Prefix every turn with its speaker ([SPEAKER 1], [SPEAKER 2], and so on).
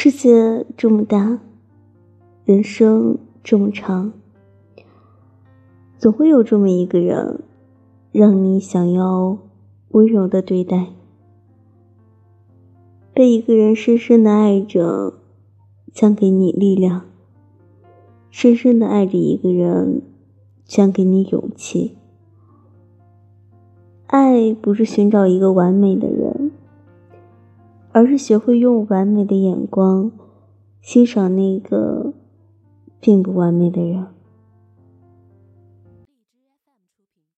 [SPEAKER 1] 世界这么大，人生这么长，总会有这么一个人，让你想要温柔的对待。被一个人深深的爱着，将给你力量；深深的爱着一个人，将给你勇气。爱不是寻找一个完美的，而是学会用完美的眼光欣赏那个并不完美的人。